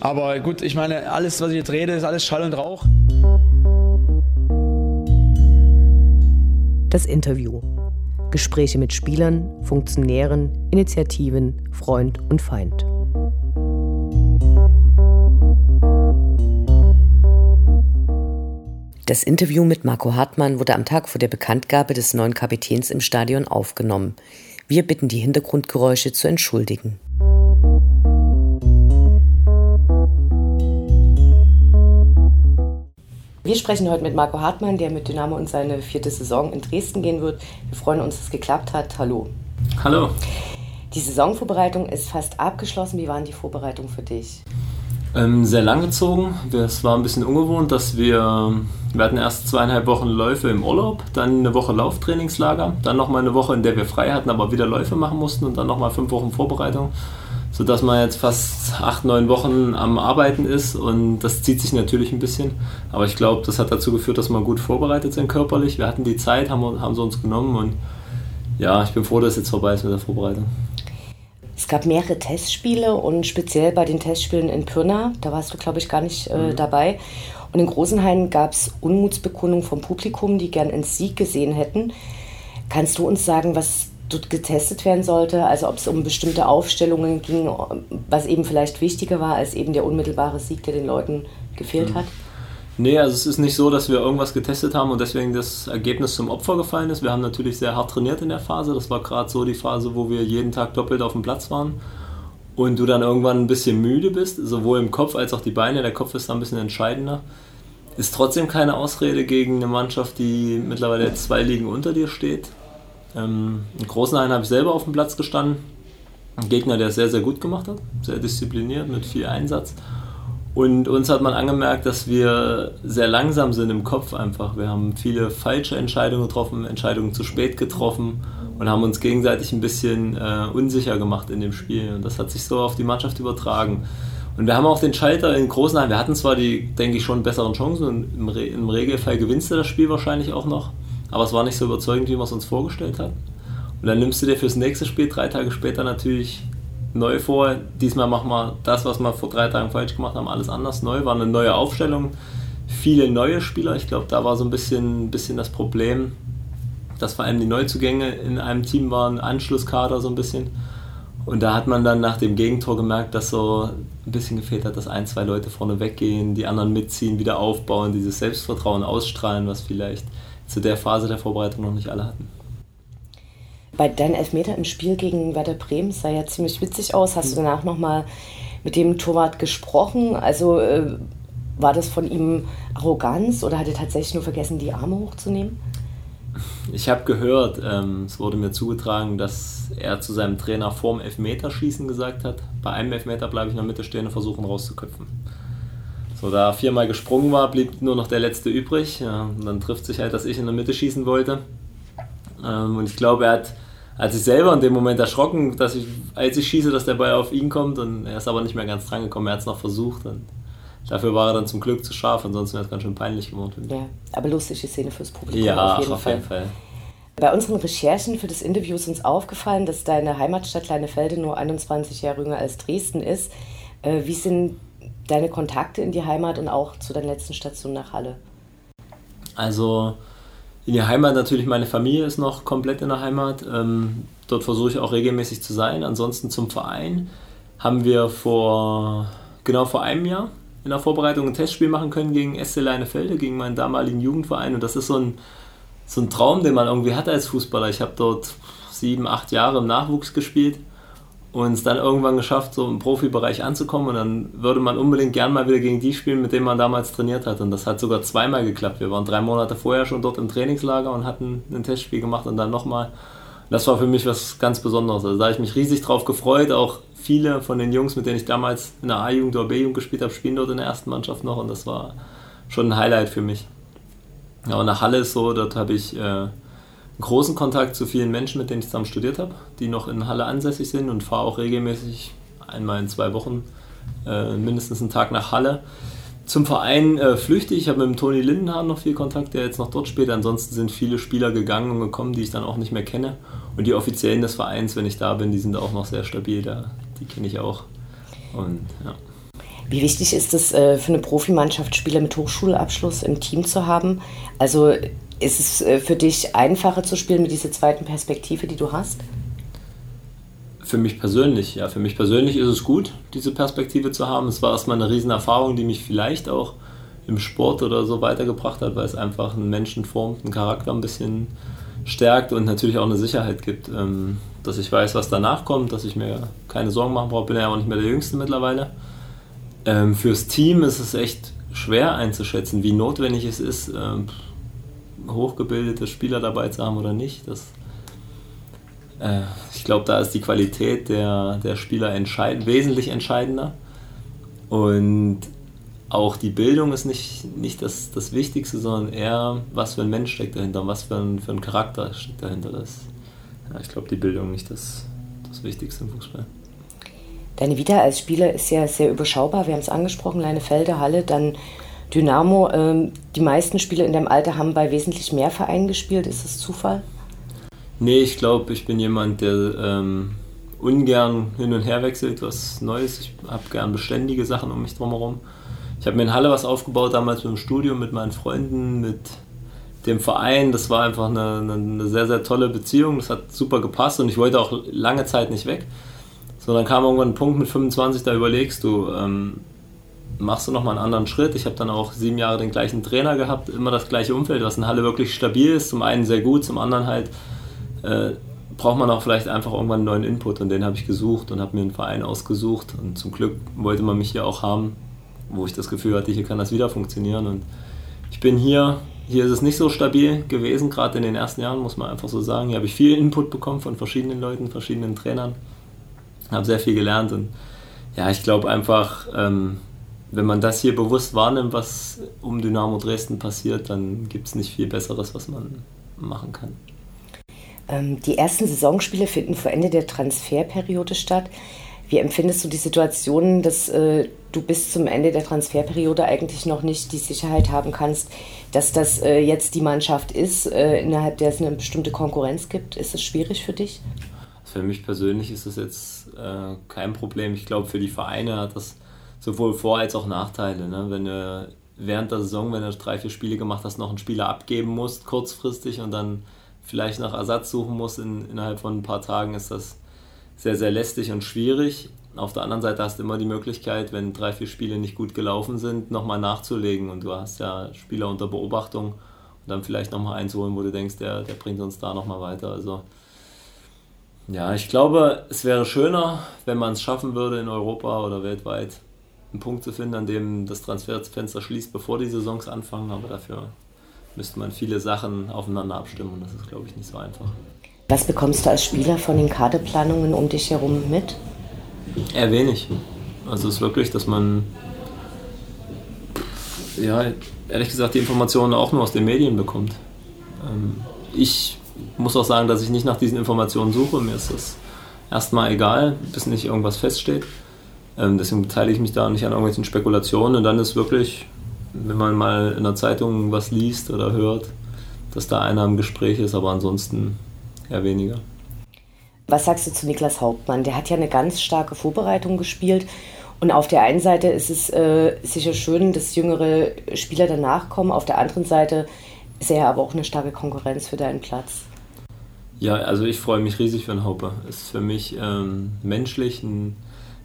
Aber gut, ich meine, alles, was ich jetzt rede, ist alles Schall und Rauch. Das Interview. Gespräche mit Spielern, Funktionären, Initiativen, Freund und Feind. Das Interview mit Marco Hartmann wurde am Tag vor der Bekanntgabe des neuen Kapitäns im Stadion aufgenommen. Wir bitten die Hintergrundgeräusche zu entschuldigen. Wir sprechen heute mit Marco Hartmann, der mit Dynamo in seine vierte Saison in Dresden gehen wird. Wir freuen uns, dass es geklappt hat. Hallo. Hallo. Die Saisonvorbereitung ist fast abgeschlossen. Wie waren die Vorbereitungen für dich? Ähm, sehr lang gezogen. Es war ein bisschen ungewohnt, dass wir, wir hatten erst zweieinhalb Wochen Läufe im Urlaub, dann eine Woche Lauftrainingslager, dann nochmal eine Woche, in der wir frei hatten, aber wieder Läufe machen mussten und dann nochmal fünf Wochen Vorbereitung sodass man jetzt fast acht, neun Wochen am Arbeiten ist und das zieht sich natürlich ein bisschen. Aber ich glaube, das hat dazu geführt, dass wir gut vorbereitet sind körperlich. Wir hatten die Zeit, haben, haben sie uns genommen und ja, ich bin froh, dass es jetzt vorbei ist mit der Vorbereitung. Es gab mehrere Testspiele und speziell bei den Testspielen in Pirna, da warst du, glaube ich, gar nicht äh, mhm. dabei. Und in Großenhain gab es Unmutsbekundungen vom Publikum, die gern einen Sieg gesehen hätten. Kannst du uns sagen, was getestet werden sollte, also ob es um bestimmte Aufstellungen ging, was eben vielleicht wichtiger war als eben der unmittelbare Sieg, der den Leuten gefehlt mhm. hat? Nee, also es ist nicht so, dass wir irgendwas getestet haben und deswegen das Ergebnis zum Opfer gefallen ist. Wir haben natürlich sehr hart trainiert in der Phase. Das war gerade so die Phase, wo wir jeden Tag doppelt auf dem Platz waren. Und du dann irgendwann ein bisschen müde bist, sowohl im Kopf als auch die Beine. Der Kopf ist da ein bisschen entscheidender. Ist trotzdem keine Ausrede gegen eine Mannschaft, die mittlerweile zwei Ligen unter dir steht. Ähm, in großen Einen habe ich selber auf dem Platz gestanden. Ein Gegner, der es sehr, sehr gut gemacht hat, sehr diszipliniert, mit viel Einsatz. Und uns hat man angemerkt, dass wir sehr langsam sind im Kopf einfach. Wir haben viele falsche Entscheidungen getroffen, Entscheidungen zu spät getroffen und haben uns gegenseitig ein bisschen äh, unsicher gemacht in dem Spiel. Und das hat sich so auf die Mannschaft übertragen. Und wir haben auch den Schalter in großen Hallen. Wir hatten zwar die, denke ich, schon besseren Chancen und im, Re im Regelfall gewinnst du das Spiel wahrscheinlich auch noch aber es war nicht so überzeugend, wie man es uns vorgestellt hat. Und dann nimmst du dir fürs nächste Spiel drei Tage später natürlich neu vor. Diesmal machen wir das, was wir vor drei Tagen falsch gemacht haben, alles anders neu. War eine neue Aufstellung, viele neue Spieler. Ich glaube, da war so ein bisschen, bisschen das Problem, dass vor allem die Neuzugänge in einem Team waren, Anschlusskader so ein bisschen. Und da hat man dann nach dem Gegentor gemerkt, dass so ein bisschen gefehlt hat, dass ein, zwei Leute vorne weggehen, die anderen mitziehen, wieder aufbauen, dieses Selbstvertrauen ausstrahlen, was vielleicht zu der Phase der Vorbereitung noch nicht alle hatten. Bei deinen Elfmeter im Spiel gegen Werder Bremen sah ja ziemlich witzig aus. Hast du danach nochmal mit dem Torwart gesprochen? Also äh, war das von ihm Arroganz oder hat er tatsächlich nur vergessen, die Arme hochzunehmen? Ich habe gehört, ähm, es wurde mir zugetragen, dass er zu seinem Trainer vorm Elfmeterschießen gesagt hat, bei einem Elfmeter bleibe ich in der Mitte stehen und versuchen rauszuköpfen. So, da viermal gesprungen war, blieb nur noch der letzte übrig. Ja, und dann trifft sich halt, dass ich in der Mitte schießen wollte. Ähm, und ich glaube, er hat, hat sich selber in dem Moment erschrocken, dass ich, als ich schieße, dass der Ball auf ihn kommt. Und er ist aber nicht mehr ganz dran gekommen. Er hat es noch versucht. Und dafür war er dann zum Glück zu scharf. Ansonsten wäre es ganz schön peinlich geworden. Ja, aber lustige Szene fürs Publikum. Ja, auf jeden, auf jeden Fall. Fall. Bei unseren Recherchen für das Interview ist uns aufgefallen, dass deine Heimatstadt Leinefelde nur 21 Jahre jünger als Dresden ist. Äh, wie sind deine Kontakte in die Heimat und auch zu deiner letzten Station nach Halle? Also in die Heimat natürlich, meine Familie ist noch komplett in der Heimat. Ähm, dort versuche ich auch regelmäßig zu sein. Ansonsten zum Verein haben wir vor genau vor einem Jahr in der Vorbereitung ein Testspiel machen können gegen SC Leinefelde, gegen meinen damaligen Jugendverein. Und das ist so ein, so ein Traum, den man irgendwie hat als Fußballer. Ich habe dort sieben, acht Jahre im Nachwuchs gespielt und es dann irgendwann geschafft, so im Profibereich anzukommen und dann würde man unbedingt gern mal wieder gegen die spielen, mit denen man damals trainiert hat und das hat sogar zweimal geklappt. Wir waren drei Monate vorher schon dort im Trainingslager und hatten ein Testspiel gemacht und dann nochmal. Das war für mich was ganz Besonderes. Also da habe ich mich riesig drauf gefreut. Auch viele von den Jungs, mit denen ich damals in der A-Jugend oder B-Jugend gespielt habe, spielen dort in der ersten Mannschaft noch und das war schon ein Highlight für mich. Und nach Halle ist so, dort habe ich äh, großen Kontakt zu vielen Menschen, mit denen ich zusammen studiert habe, die noch in Halle ansässig sind und fahre auch regelmäßig einmal in zwei Wochen äh, mindestens einen Tag nach Halle. Zum Verein äh, flüchte ich, habe mit dem Toni Lindenhahn noch viel Kontakt, der jetzt noch dort spielt. Ansonsten sind viele Spieler gegangen und gekommen, die ich dann auch nicht mehr kenne. Und die Offiziellen des Vereins, wenn ich da bin, die sind auch noch sehr stabil, da, die kenne ich auch. Und, ja. Wie wichtig ist es äh, für eine Profimannschaft, Spieler mit Hochschulabschluss im Team zu haben? Also ist es äh, für dich einfacher zu spielen mit dieser zweiten Perspektive, die du hast? Für mich persönlich, ja. Für mich persönlich ist es gut, diese Perspektive zu haben. Es war erstmal eine Riesenerfahrung, die mich vielleicht auch im Sport oder so weitergebracht hat, weil es einfach einen Menschen formt, einen Charakter ein bisschen stärkt und natürlich auch eine Sicherheit gibt, ähm, dass ich weiß, was danach kommt, dass ich mir keine Sorgen machen brauche. Bin ja auch nicht mehr der Jüngste mittlerweile. Ähm, fürs Team ist es echt schwer einzuschätzen, wie notwendig es ist, ähm, hochgebildete Spieler dabei zu haben oder nicht. Das, äh, ich glaube, da ist die Qualität der, der Spieler entscheid wesentlich entscheidender. Und auch die Bildung ist nicht, nicht das, das Wichtigste, sondern eher, was für ein Mensch steckt dahinter, was für ein, für ein Charakter steckt dahinter. Das, ja, ich glaube, die Bildung nicht das, das Wichtigste im Fußball. Deine Vita als Spieler ist ja sehr überschaubar. Wir haben es angesprochen, Leinefelde, Halle, dann Dynamo. Ähm, die meisten Spieler in deinem Alter haben bei wesentlich mehr Vereinen gespielt. Ist das Zufall? Nee, ich glaube, ich bin jemand, der ähm, ungern hin und her wechselt, was Neues. Ich habe gern beständige Sachen um mich drumherum. Ich habe mir in Halle was aufgebaut, damals mit dem Studium, mit meinen Freunden, mit dem Verein. Das war einfach eine, eine, sehr, sehr tolle Beziehung. Das hat super gepasst und ich wollte auch lange Zeit nicht weg. So, dann kam irgendwann ein Punkt mit 25, da überlegst du, ähm, machst du nochmal einen anderen Schritt. Ich habe dann auch sieben Jahre den gleichen Trainer gehabt, immer das gleiche Umfeld, was in Halle wirklich stabil ist. Zum einen sehr gut, zum anderen halt äh, braucht man auch vielleicht einfach irgendwann einen neuen Input und den habe ich gesucht und habe mir einen Verein ausgesucht und zum Glück wollte man mich hier auch haben, wo ich das Gefühl hatte, hier kann das wieder funktionieren und ich bin hier, hier ist es nicht so stabil gewesen, gerade in den ersten Jahren, muss man einfach so sagen. Hier habe ich viel Input bekommen von verschiedenen Leuten, verschiedenen Trainern, habe sehr viel gelernt und ja, ich glaube einfach, ähm, wenn man das hier bewusst wahrnimmt, was um Dynamo Dresden passiert, dann gibt es nicht viel Besseres, was man machen kann. Ähm, die ersten Saisonspiele finden vor Ende der Transferperiode statt. Wie empfindest du die Situation, dass äh, du bis zum Ende der Transferperiode eigentlich noch nicht die Sicherheit haben kannst, dass das äh, jetzt die Mannschaft ist, äh, innerhalb der es eine bestimmte Konkurrenz gibt? Ist es schwierig für dich? Für mich persönlich ist das jetzt äh, kein Problem. Ich glaube, für die Vereine hat das sowohl Vor- als auch Nachteile. Ne? Wenn du während der Saison, wenn du drei, vier Spiele gemacht hast, noch einen Spieler abgeben musst, kurzfristig und dann vielleicht nach Ersatz suchen musst in, innerhalb von ein paar Tagen, ist das sehr, sehr lästig und schwierig. Auf der anderen Seite hast du immer die Möglichkeit, wenn drei, vier Spiele nicht gut gelaufen sind, nochmal nachzulegen und du hast ja Spieler unter Beobachtung und dann vielleicht nochmal einzuholen, wo du denkst, der, der bringt uns da nochmal weiter. Also ja, ich glaube, es wäre schöner, wenn man es schaffen würde, in Europa oder weltweit einen Punkt zu finden, an dem das Transferfenster schließt, bevor die Saisons anfangen, aber dafür müsste man viele Sachen aufeinander abstimmen und das ist, glaube ich, nicht so einfach. Was bekommst du als Spieler von den Kaderplanungen um dich herum mit? Eher wenig. Also es ist wirklich, dass man, ja, ehrlich gesagt, die Informationen auch nur aus den Medien bekommt. Ähm, ich muss auch sagen, dass ich nicht nach diesen Informationen suche. Mir ist das erstmal egal, bis nicht irgendwas feststeht. Ähm, deswegen beteilige ich mich da nicht an irgendwelchen Spekulationen. Und dann ist wirklich, wenn man mal in der Zeitung was liest oder hört, dass da einer im Gespräch ist, aber ansonsten eher weniger. Was sagst du zu Niklas Hauptmann? Der hat ja eine ganz starke Vorbereitung gespielt. Und auf der einen Seite ist es äh, sicher schön, dass jüngere Spieler danach kommen. Auf der anderen Seite er aber auch eine starke Konkurrenz für deinen Platz. Ja, also ich freue mich riesig für den Haupe. Ist für mich ähm, menschlich ein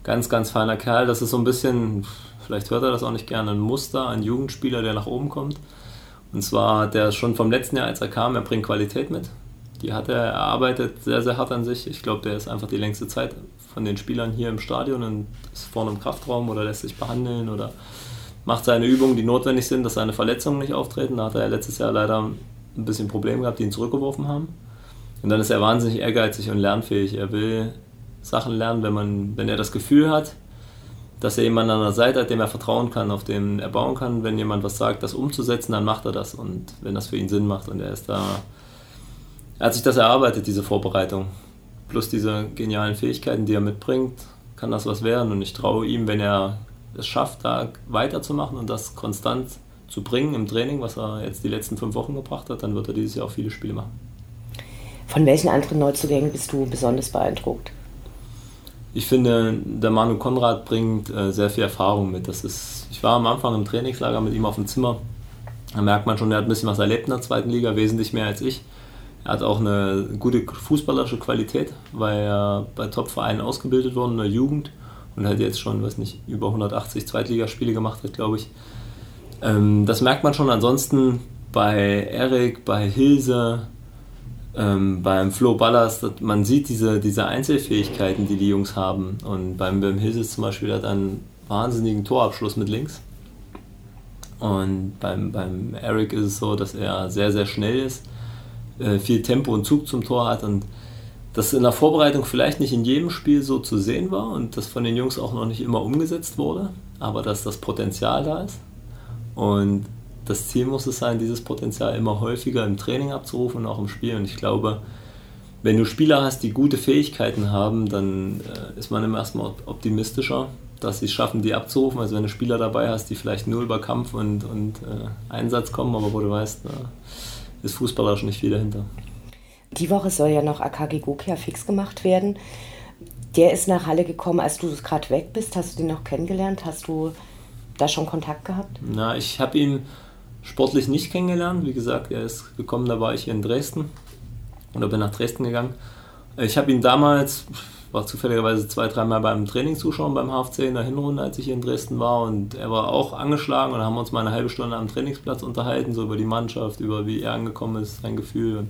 ganz, ganz feiner Kerl. Das ist so ein bisschen, vielleicht hört er das auch nicht gerne, ein Muster, ein Jugendspieler, der nach oben kommt. Und zwar hat er schon vom letzten Jahr, als er kam, er bringt Qualität mit. Die hat er erarbeitet sehr, sehr hart an sich. Ich glaube, der ist einfach die längste Zeit von den Spielern hier im Stadion und ist vorne im Kraftraum oder lässt sich behandeln oder macht seine Übungen, die notwendig sind, dass seine Verletzungen nicht auftreten. Da hat er letztes Jahr leider ein bisschen Probleme gehabt, die ihn zurückgeworfen haben. Und dann ist er wahnsinnig ehrgeizig und lernfähig. Er will Sachen lernen, wenn, man, wenn er das Gefühl hat, dass er jemanden an der Seite hat, dem er vertrauen kann, auf dem er bauen kann. Wenn jemand was sagt, das umzusetzen, dann macht er das. Und wenn das für ihn Sinn macht und er ist da er hat sich das erarbeitet, diese Vorbereitung. Plus diese genialen Fähigkeiten, die er mitbringt, kann das was werden. Und ich traue ihm, wenn er es schafft, da weiterzumachen und das konstant zu bringen im Training, was er jetzt die letzten fünf Wochen gebracht hat, dann wird er dieses Jahr auch viele Spiele machen. Von welchen anderen Neuzugängen bist du besonders beeindruckt? ich finde, der Manu Konrad bringt äh, sehr viel Erfahrung mit. Das ist, ich war am Anfang im Trainingslager mit ihm auf dem Zimmer. Da merkt man schon, er hat ein bisschen was erlebt in der zweiten Liga, wesentlich mehr als ich. Er hat auch eine gute fußballerische Qualität, weil er bei Top-Vereinen ausgebildet wurde in der Jugend und hat jetzt schon, weiß nicht, über 180 Zweitligaspiele gemacht hat, glaube ich. Ähm, das merkt man schon. Ansonsten bei Erik, bei Hilse, ähm, beim Flo Ballas, man sieht diese, diese Einzelfähigkeiten, die die Jungs haben. Und beim, beim Hilse zum Beispiel hat er einen wahnsinnigen Torabschluss mit links. Und beim, beim Eric ist es so, dass er sehr, sehr schnell ist, äh, viel Tempo und Zug zum Tor hat und das in der Vorbereitung vielleicht nicht in jedem Spiel so zu sehen war und das von den Jungs auch noch nicht immer umgesetzt wurde, aber dass das Potenzial da ist. Und das Ziel muss es sein, dieses Potenzial immer häufiger im Training abzurufen und auch im Spiel. Und ich glaube, wenn du Spieler hast, die gute Fähigkeiten haben, dann äh, ist man im ersten Mal optimistischer, dass sie es schaffen, die abzurufen. Also wenn du Spieler dabei hast, die vielleicht nur über Kampf und, und äh, Einsatz kommen, aber wo du weißt, äh, ist fußballerisch nicht viel dahinter. Die Woche soll ja noch Akagi Gokia fix gemacht werden. Der ist nach Halle gekommen, als du gerade weg bist. Hast du den noch kennengelernt? Hast du da schon Kontakt gehabt? Na, ich habe ihn sportlich nicht kennengelernt. Wie gesagt, er ist gekommen, da war ich in Dresden oder bin nach Dresden gegangen. Ich habe ihn damals, war zufälligerweise zwei, dreimal beim Training zuschauen beim HFC in der Hinrunde, als ich hier in Dresden war und er war auch angeschlagen und haben uns mal eine halbe Stunde am Trainingsplatz unterhalten, so über die Mannschaft, über wie er angekommen ist, sein Gefühl. Und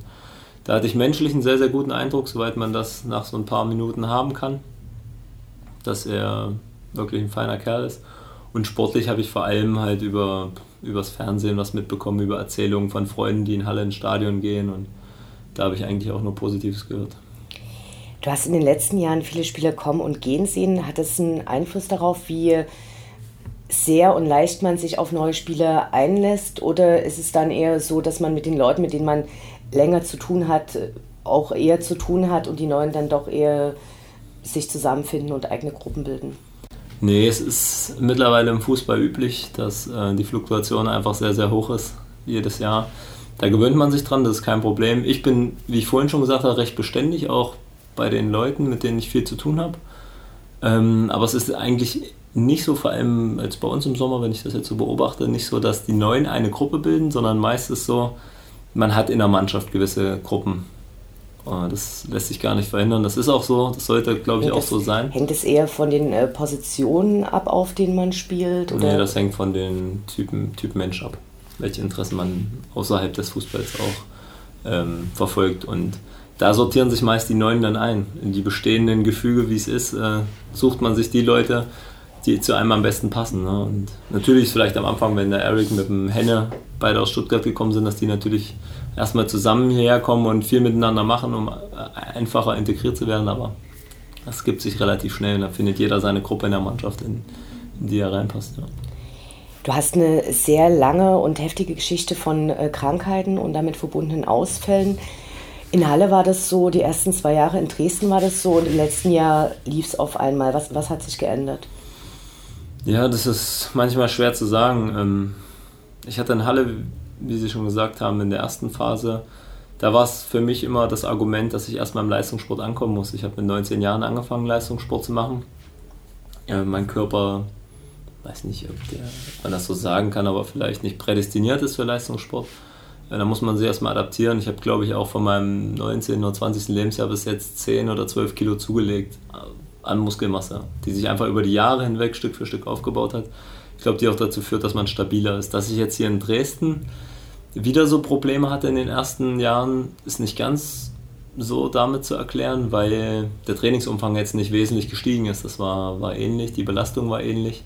da hatte ich menschlich einen sehr, sehr guten Eindruck, soweit man das nach so ein paar Minuten haben kann, dass er wirklich ein feiner Kerl ist. Und sportlich habe ich vor allem halt über übers Fernsehen was mitbekommen, über Erzählungen von Freunden, die in Halle ins Stadion gehen und da habe ich eigentlich auch nur Positives gehört. Du hast in den letzten Jahren viele Spieler kommen und gehen sehen. Hat das einen Einfluss darauf, wie sehr und leicht man sich auf neue Spieler einlässt? Oder ist es dann eher so, dass man mit den Leuten, mit denen man länger zu tun hat, auch eher zu tun hat und die Neuen dann doch eher sich zusammenfinden und eigene Gruppen bilden? Nee, es ist mittlerweile im Fußball üblich, dass äh, die Fluktuation einfach sehr, sehr hoch ist, jedes Jahr. Da gewöhnt man sich dran, das ist kein Problem. Ich bin, wie ich vorhin schon gesagt habe, recht beständig, auch bei den Leuten, mit denen ich viel zu tun habe. Ähm, aber es ist eigentlich nicht so, vor allem jetzt bei uns im Sommer, wenn ich das jetzt so beobachte, nicht so, dass die Neuen eine Gruppe bilden, sondern meistens so, man hat in der Mannschaft gewisse Gruppen. Oh, das lässt sich gar nicht verhindern. Das ist auch so, das sollte, glaube ich, hängt auch so sein. Hängt es eher von den äh, Positionen ab, auf denen man spielt? Oder? Nee, das hängt von den Typen, Typ Mensch ab, welche Interessen man außerhalb des Fußballs auch ähm, verfolgt. Und da sortieren sich meist die Neuen dann ein. In die bestehenden Gefüge, wie es ist, äh, sucht man sich die Leute, die zu einem am besten passen. Ne? Und natürlich ist vielleicht am Anfang, wenn der Eric mit dem Henne beide aus Stuttgart gekommen sind, dass die natürlich erstmal zusammen hierher kommen und viel miteinander machen, um einfacher integriert zu werden. Aber das gibt sich relativ schnell und da findet jeder seine Gruppe in der Mannschaft, in, in die er reinpasst. Ja. Du hast eine sehr lange und heftige Geschichte von äh, Krankheiten und damit verbundenen Ausfällen. In Halle war das so, die ersten zwei Jahre in Dresden war das so und im letzten Jahr lief es auf einmal. Was, was hat sich geändert? Ja, das ist manchmal schwer zu sagen. Ähm, ich hatte in Halle, wie Sie schon gesagt haben, in der ersten Phase, da war es für mich immer das Argument, dass ich erstmal im Leistungssport ankommen muss. Ich habe mit 19 Jahren angefangen, Leistungssport zu machen. Ja, mein Körper, weiß nicht, ob, der, ob, man das so sagen kann, aber vielleicht nicht prädestiniert ist für Leistungssport. Ja, da muss man sich erstmal adaptieren. Ich habe, glaube ich, auch von meinem 19. oder 20. Lebensjahr bis jetzt 10 oder 12 Kilo zugelegt an Muskelmasse, die sich einfach über die Jahre hinweg Stück für Stück aufgebaut hat. Ich glaube, die auch dazu führt, dass man stabiler ist. Dass ich jetzt hier in Dresden wieder so Probleme hatte in den ersten Jahren, ist nicht ganz so damit zu erklären, weil der Trainingsumfang jetzt nicht wesentlich gestiegen ist. Das war, war ähnlich, die Belastung war ähnlich.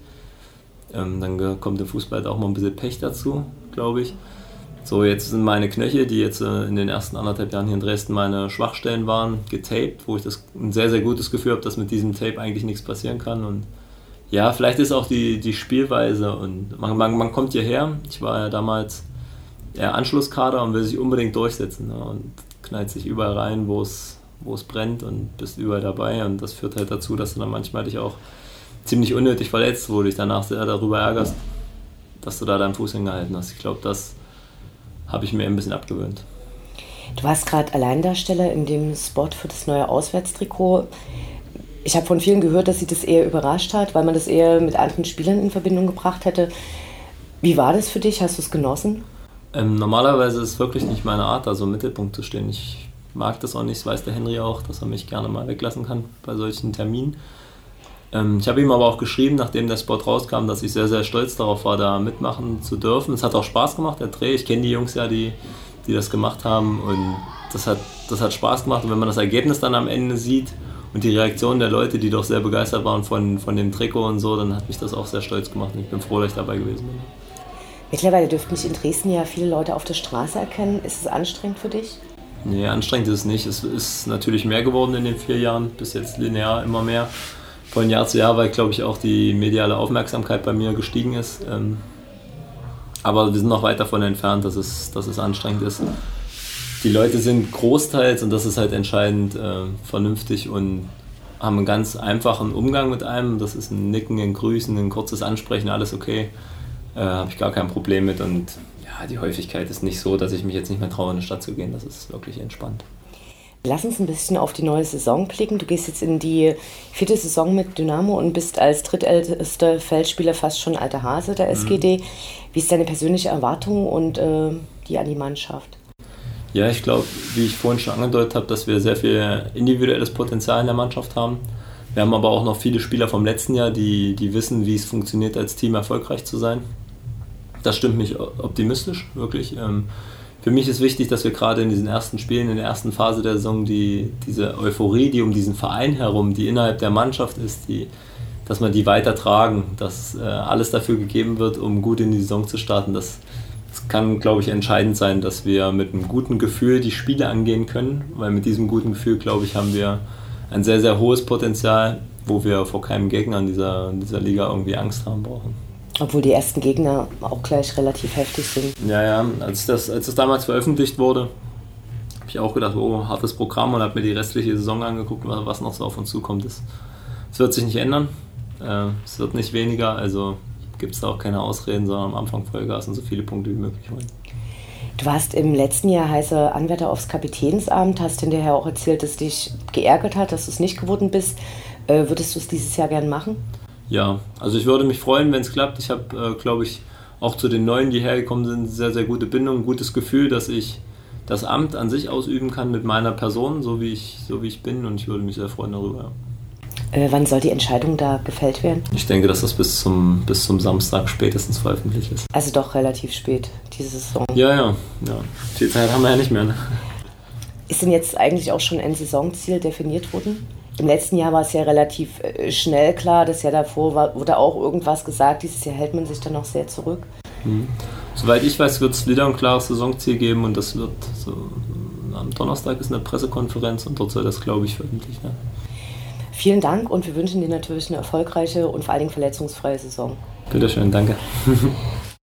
Ähm, dann kommt im Fußball halt auch mal ein bisschen Pech dazu, glaube ich. So, jetzt sind meine Knöchel, die jetzt äh, in den ersten anderthalb Jahren hier in Dresden meine Schwachstellen waren, getaped, wo ich das ein sehr, sehr gutes Gefühl habe, dass mit diesem Tape eigentlich nichts passieren kann. Und ja, vielleicht ist auch die, die Spielweise und man, man, man kommt hierher. Ich war ja damals eher Anschlusskader und will sich unbedingt durchsetzen ne, und knallt sich überall rein, wo es, wo es brennt und bist überall dabei. Und das führt halt dazu, dass du dann manchmal dich auch ziemlich unnötig verletzt, wo du dich danach sehr darüber ärgerst, dass du da deinen Fuß hingehalten hast. Ich glaube, das habe ich mir ein bisschen abgewöhnt. Du warst gerade Alleindarsteller in dem Spot für das neue Auswärtstrikot. Ich habe von vielen gehört, dass sie das eher überrascht hat, weil man das eher mit anderen Spielern in Verbindung gebracht hätte. Wie war das für dich? Hast du es genossen? Ähm, normalerweise ist es wirklich nicht meine Art, also im Mittelpunkt zu stehen. Ich mag das auch nicht, das weiß der Henry auch, dass er mich gerne mal weglassen kann bei solchen Terminen. Ähm, ich habe ihm aber auch geschrieben, nachdem der Spot rauskam, dass ich sehr, sehr stolz darauf war, da mitmachen zu dürfen. Es hat auch Spaß gemacht, der Dreh. Ich kenne die Jungs ja, die, die das gemacht haben und das hat, das hat Spaß gemacht. Und wenn man das Ergebnis dann am Ende sieht und die Reaktion der Leute, die doch sehr begeistert waren von, von dem Trikot und so, dann hat mich das auch sehr stolz gemacht und ich bin froh, dass ich dabei gewesen bin. Mittlerweile dürften dich in Dresden ja viele Leute auf der Straße erkennen. Ist es anstrengend für dich? Nee, anstrengend ist es nicht. Es ist natürlich mehr geworden in den vier Jahren, bis jetzt linear immer mehr von Jahr zu Jahr, weil, glaube ich, auch die mediale Aufmerksamkeit bei mir gestiegen ist. Ähm, aber wir sind noch weit davon entfernt, dass es, dass es anstrengend ist. Die Leute sind großteils, und das ist halt entscheidend, äh, vernünftig und haben einen ganz einfachen Umgang mit einem. Das ist ein Nicken, ein Grüßen, ein kurzes Ansprechen, alles okay. Äh, Habe ich gar kein Problem mit. Und ja, die Häufigkeit ist nicht so, dass ich mich jetzt nicht mehr traue, in die Stadt zu gehen. Das ist wirklich entspannt. Lass uns ein bisschen auf die neue Saison blicken. Du gehst jetzt in die vierte Saison mit Dynamo und bist als drittältester Feldspieler fast schon alter Hase der SGD. Mhm. Wie ist deine persönliche Erwartung und äh, die an die Mannschaft? Ja, ich glaube, wie ich vorhin schon angedeutet habe, dass wir sehr viel individuelles Potenzial in der Mannschaft haben. Wir haben aber auch noch viele Spieler vom letzten Jahr, die, die wissen, wie es funktioniert, als Team erfolgreich zu sein. Das stimmt mich optimistisch, wirklich. Ähm, für mich ist wichtig, dass wir gerade in diesen ersten Spielen, in der ersten Phase der Saison, die, diese Euphorie, die um diesen Verein herum, die innerhalb der Mannschaft ist, die, dass man die weiter tragen, dass äh, alles dafür gegeben wird, um gut in die Saison zu starten. Das, das kann, glaube ich, entscheidend sein, dass wir mit einem guten Gefühl die Spiele angehen können, weil mit diesem guten Gefühl, glaube ich, haben wir ein sehr, sehr hohes Potenzial, wo wir vor keinem Gegner in dieser, in dieser Liga irgendwie Angst haben brauchen. Obwohl die ersten Gegner auch gleich relativ heftig sind. Ja, ja, als das, als das damals veröffentlicht wurde, habe ich auch gedacht, oh, hartes Programm und habe mir die restliche Saison angeguckt, was noch so auf uns zukommt. Es, wird sich nicht ändern, äh, es wird nicht weniger, also gibt es da auch keine Ausreden, sondern am Anfang Vollgas und so viele Punkte wie möglich holen. Du warst im letzten Jahr heißer Anwärter aufs Kapitänsamt, hast hinterher auch erzählt, dass dich geärgert hat, dass du es nicht geworden bist. Äh, würdest du es dieses Jahr gern machen? Ja, also ich würde mich freuen, wenn es klappt. Ich habe, äh, glaube ich, auch zu den Neuen, die hergekommen sind, sehr, sehr gute Bindung, ein gutes Gefühl, dass ich das Amt an sich ausüben kann mit meiner Person, so wie ich, so wie ich bin und ich würde mich sehr freuen darüber. Äh, wann soll die Entscheidung da gefällt werden? Ich denke, dass das bis zum, bis zum Samstag spätestens veröffentlicht ist. Also doch relativ spät, diese Saison. Ja, ja, ja. Viel Zeit haben wir ja nicht mehr. Ne? Ist denn jetzt eigentlich auch schon ein Saisonziel definiert worden? Im letzten Jahr war es ja relativ äh, schnell klar, das Jahr davor war, wurde auch irgendwas gesagt, dieses Jahr hält man sich dann noch sehr zurück. Mhm. Soweit ich weiß, wird es wieder ein klares Saisonziel geben und das wird so, am Donnerstag ist eine Pressekonferenz und dort soll das, glaube ich, veröffentlicht werden. Vielen Dank und wir wünschen dir natürlich eine erfolgreiche und vor allen Dingen verletzungsfreie Saison. Bitteschön, danke.